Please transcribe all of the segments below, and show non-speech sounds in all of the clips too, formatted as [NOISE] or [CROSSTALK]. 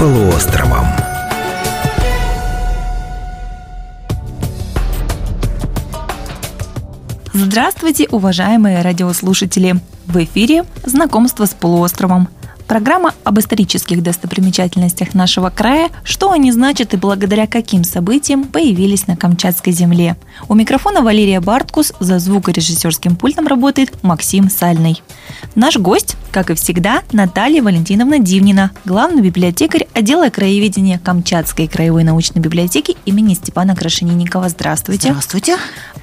полуостровом. Здравствуйте, уважаемые радиослушатели! В эфире «Знакомство с полуостровом» – Программа об исторических достопримечательностях нашего края, что они значат и благодаря каким событиям появились на Камчатской земле. У микрофона Валерия Барткус, за звукорежиссерским пультом работает Максим Сальный. Наш гость, как и всегда, Наталья Валентиновна Дивнина, главный библиотекарь отдела краеведения Камчатской краевой научной библиотеки имени Степана Крашенинникова. Здравствуйте. Здравствуйте.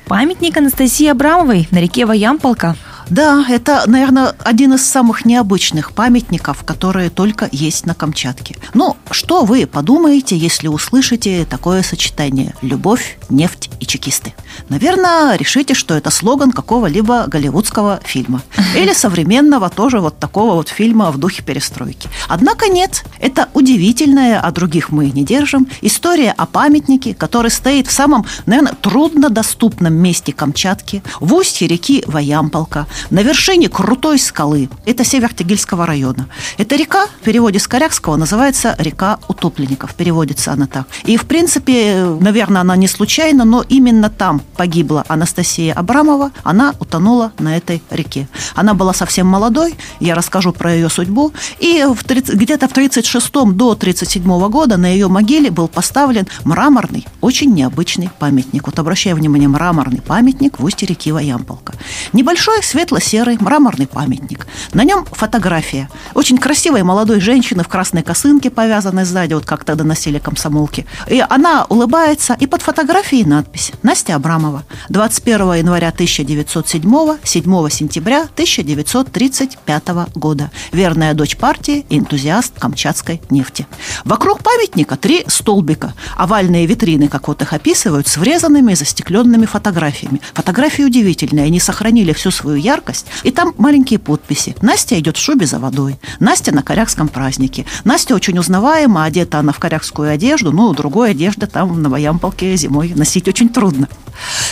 Памятник Анастасии Абрамовой на реке Ваямполка да, это, наверное, один из самых необычных памятников, которые только есть на Камчатке. Ну, что вы подумаете, если услышите такое сочетание «любовь, нефть и чекисты»? Наверное, решите, что это слоган какого-либо голливудского фильма. [LAUGHS] Или современного тоже вот такого вот фильма в духе перестройки. Однако нет, это удивительная, а других мы не держим, история о памятнике, который стоит в самом, наверное, труднодоступном месте Камчатки, в устье реки Ваямполка, на вершине крутой скалы. Это север Тегильского района. Эта река в переводе с корякского называется река утопленников. Переводится она так. И, в принципе, наверное, она не случайно, но именно там погибла Анастасия Абрамова. Она утонула на этой реке. Она была совсем молодой, я расскажу про ее судьбу. И в 30, где-то в 36 до 37 года на ее могиле был поставлен мраморный, очень необычный памятник. Вот обращаю внимание, мраморный памятник в устье реки Ваямполка. Небольшой свет светло-серый мраморный памятник. На нем фотография очень красивой молодой женщины в красной косынке, повязанной сзади, вот как тогда носили комсомолки. И она улыбается, и под фотографией надпись «Настя Абрамова. 21 января 1907, 7 сентября 1935 года. Верная дочь партии энтузиаст Камчатской нефти». Вокруг памятника три столбика, овальные витрины, как вот их описывают, с врезанными и застекленными фотографиями. Фотографии удивительные, они сохранили всю свою яркость, яркость. И там маленькие подписи. Настя идет в шубе за водой. Настя на корякском празднике. Настя очень узнаваема, одета она в корякскую одежду, ну, другой одежды там на Баямполке зимой носить очень трудно.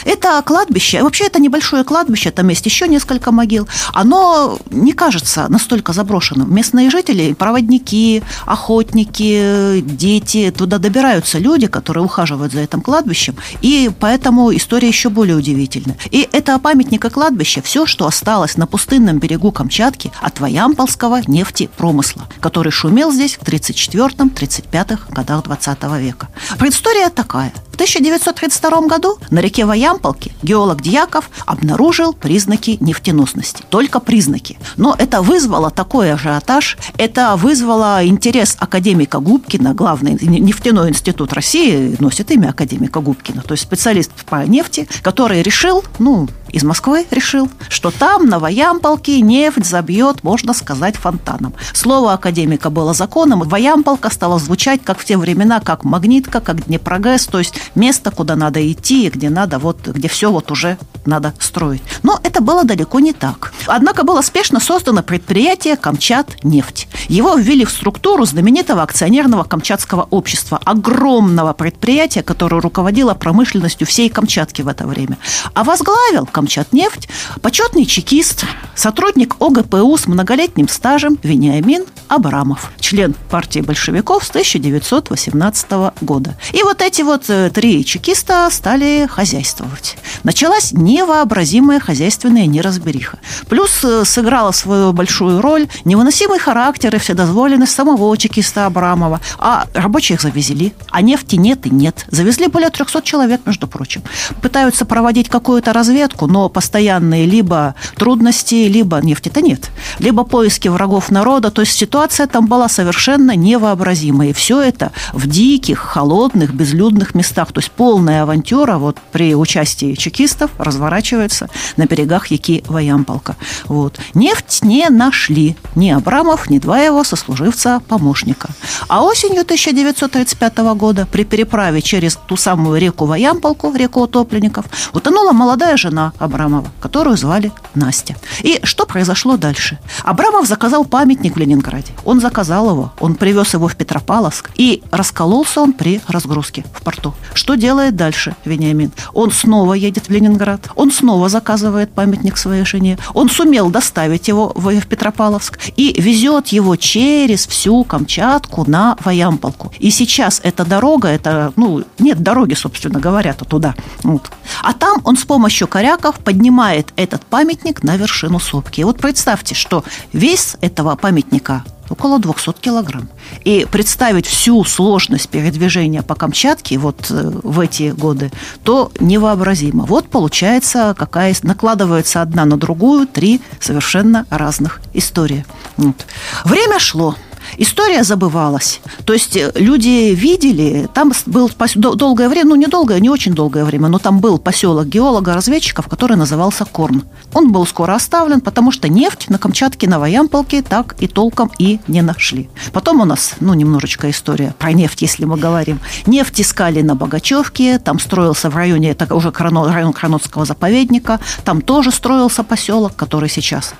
Это кладбище, вообще это небольшое кладбище, там есть еще несколько могил. Оно не кажется настолько заброшенным. Местные жители, проводники, охотники, дети, туда добираются люди, которые ухаживают за этим кладбищем, и поэтому история еще более удивительна. И это памятник и кладбище, все, что осталось на пустынном берегу Камчатки от Ваямполского нефтепромысла, который шумел здесь в 34-35 годах 20 века. Предыстория такая. В 1932 году на реке Ваямполке геолог Дьяков обнаружил признаки нефтеносности. Только признаки. Но это вызвало такой ажиотаж, это вызвало интерес академика Губкина, главный нефтяной институт России носит имя академика Губкина, то есть специалист по нефти, который решил, ну, из Москвы решил, что там на Ваямполке нефть забьет, можно сказать, фонтаном. Слово академика было законом, и Ваямполка стала звучать, как в те времена, как магнитка, как Днепрогэс, то есть место, куда надо идти, где надо вот, где все вот уже надо строить. Но это было далеко не так. Однако было спешно создано предприятие «Камчат нефть». Его ввели в структуру знаменитого акционерного камчатского общества, огромного предприятия, которое руководило промышленностью всей Камчатки в это время. А возглавил Камчатнефть почетный чекист, сотрудник ОГПУ с многолетним стажем Вениамин Абрамов, член партии большевиков с 1918 года. И вот эти вот э, три чекиста стали хозяйствовать. Началась невообразимая хозяйственная неразбериха. Плюс э, сыграла свою большую роль невыносимый характер и вседозволенность самого чекиста Абрамова. А рабочих завезли, а нефти нет и нет. Завезли более 300 человек, между прочим. Пытаются проводить какую-то разведку, но постоянные либо трудности, либо нефти-то нет. Либо поиски врагов народа. То есть ситуация там была совершенно невообразимая. И все это в диких, холодных, безлюдных местах. То есть полная авантюра вот при участии чекистов разворачивается на берегах реки Ваямполка. Вот. Нефть не нашли ни Абрамов, ни два его сослуживца-помощника. А осенью 1935 года при переправе через ту самую реку Ваямполку, реку утопленников, утонула молодая жена Абрамова, которую звали Настя. И что произошло дальше? Абрамов заказал памятник в Ленинграде. Он заказал его, он привез его в Петропавловск, и раскололся он при разгрузке в порту. Что делает дальше Вениамин? Он снова едет в Ленинград. Он снова заказывает памятник своей жене. Он сумел доставить его в Петропавловск и везет его через всю Камчатку на Ваямполку. И сейчас эта дорога, это, ну, нет дороги, собственно говоря-то туда. Вот. А там он с помощью коряков поднимает этот памятник на вершину сопки. И вот представьте, что вес этого памятника около 200 килограмм. И представить всю сложность передвижения по Камчатке вот э, в эти годы, то невообразимо. Вот получается, какая накладывается одна на другую три совершенно разных истории. Вот. Время шло. История забывалась. То есть э, люди видели, там был долгое время, ну не долгое, не очень долгое время, но там был поселок геолога-разведчиков, который назывался Корн. Он был скоро оставлен, потому что нефть на Камчатке, на Ваямполке так и толком и не нашли. Потом у нас, ну, немножечко история про нефть, если мы говорим. Нефть искали на Богачевке, там строился в районе, это уже район Кранотского заповедника, там тоже строился поселок, который сейчас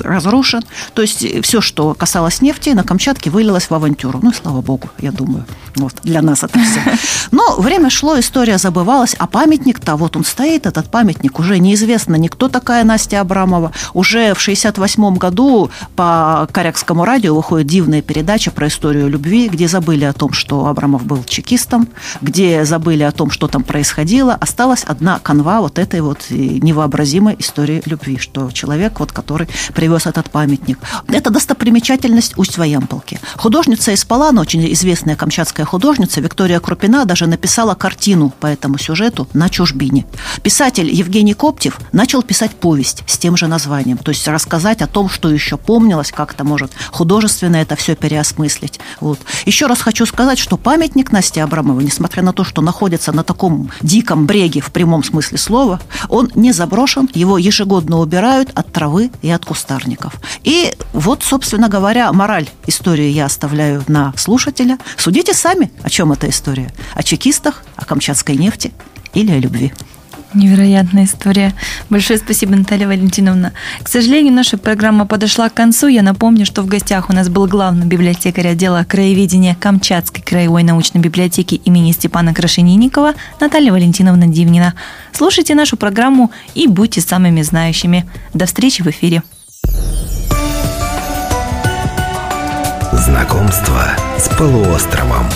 разрушен. То есть э, все, что касалось нефти, на Камчатке Камчатке вылилось в авантюру. Ну слава богу, я думаю. Вот, для нас это все. Но время шло, история забывалась, а памятник-то, вот он стоит, этот памятник, уже неизвестно никто такая Настя Абрамова. Уже в 68 году по Корякскому радио выходит дивная передача про историю любви, где забыли о том, что Абрамов был чекистом, где забыли о том, что там происходило. Осталась одна канва вот этой вот невообразимой истории любви, что человек, вот, который привез этот памятник. Это достопримечательность Усть-Ваямпол русалки. Художница из Палана, очень известная камчатская художница Виктория Крупина, даже написала картину по этому сюжету на чужбине. Писатель Евгений Коптев начал писать повесть с тем же названием, то есть рассказать о том, что еще помнилось, как-то может художественно это все переосмыслить. Вот. Еще раз хочу сказать, что памятник Насте Абрамовой, несмотря на то, что находится на таком диком бреге в прямом смысле слова, он не заброшен, его ежегодно убирают от травы и от кустарников. И вот, собственно говоря, мораль истории я оставляю на слушателя. Судите сами, о чем эта история. О чекистах, о камчатской нефти или о любви. Невероятная история. Большое спасибо, Наталья Валентиновна. К сожалению, наша программа подошла к концу. Я напомню, что в гостях у нас был главный библиотекарь отдела краеведения Камчатской краевой научной библиотеки имени Степана Крашенинникова Наталья Валентиновна Дивнина. Слушайте нашу программу и будьте самыми знающими. До встречи в эфире. Знакомство с полуостровом.